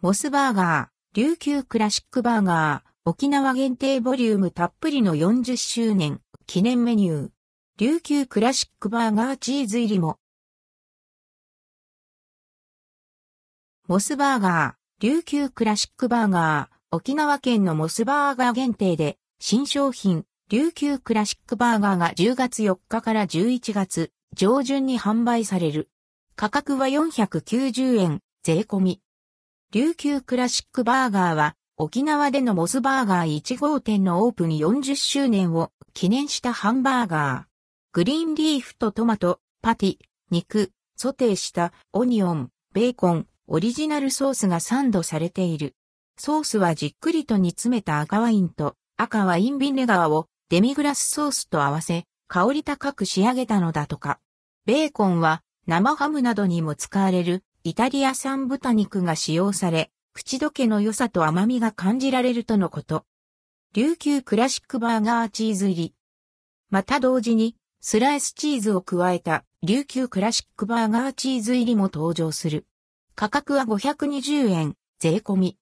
モスバーガー、琉球クラシックバーガー、沖縄限定ボリュームたっぷりの40周年記念メニュー。琉球クラシックバーガーチーズ入りも。モスバーガー、琉球クラシックバーガー、沖縄県のモスバーガー限定で、新商品、琉球クラシックバーガーが10月4日から11月上旬に販売される。価格は490円、税込み。琉球クラシックバーガーは、沖縄でのモスバーガー1号店のオープン40周年を記念したハンバーガー。グリーンリーフとトマト、パティ、肉、ソテーしたオニオン、ベーコン、オリジナルソースがサンドされている。ソースはじっくりと煮詰めた赤ワインと赤ワインビネガーをデミグラスソースと合わせ、香り高く仕上げたのだとか。ベーコンは生ハムなどにも使われるイタリア産豚肉が使用され、口どけの良さと甘みが感じられるとのこと。琉球クラシックバーガーチーズ入り。また同時に、スライスチーズを加えた琉球クラシックバーガーチーズ入りも登場する。価格は520円、税込み。